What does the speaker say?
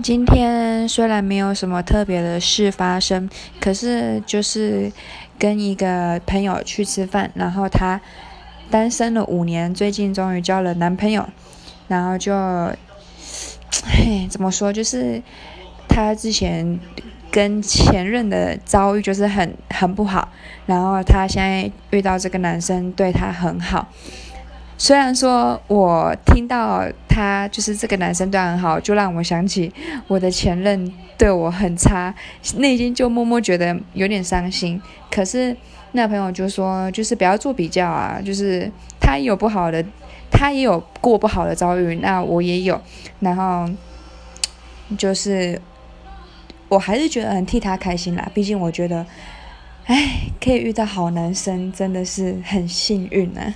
今天虽然没有什么特别的事发生，可是就是跟一个朋友去吃饭，然后她单身了五年，最近终于交了男朋友，然后就，嘿，怎么说，就是她之前跟前任的遭遇就是很很不好，然后她现在遇到这个男生对她很好。虽然说，我听到他就是这个男生对很好，就让我想起我的前任对我很差，内心就默默觉得有点伤心。可是那朋友就说，就是不要做比较啊，就是他也有不好的，他也有过不好的遭遇，那我也有，然后就是我还是觉得很替他开心啦。毕竟我觉得，哎，可以遇到好男生真的是很幸运啊。